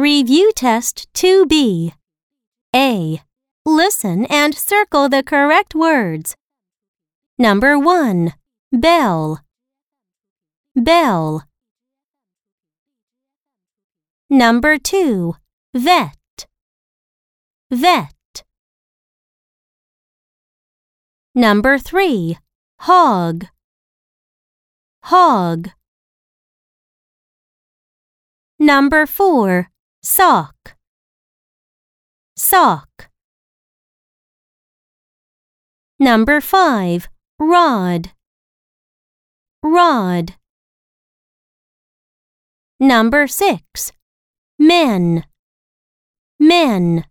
Review Test 2B. A. Listen and circle the correct words. Number 1. Bell. Bell. Number 2. Vet. Vet. Number 3. Hog. Hog. Number 4. Sock. Sock. Number 5. Rod. Rod. Number 6. Men. Men.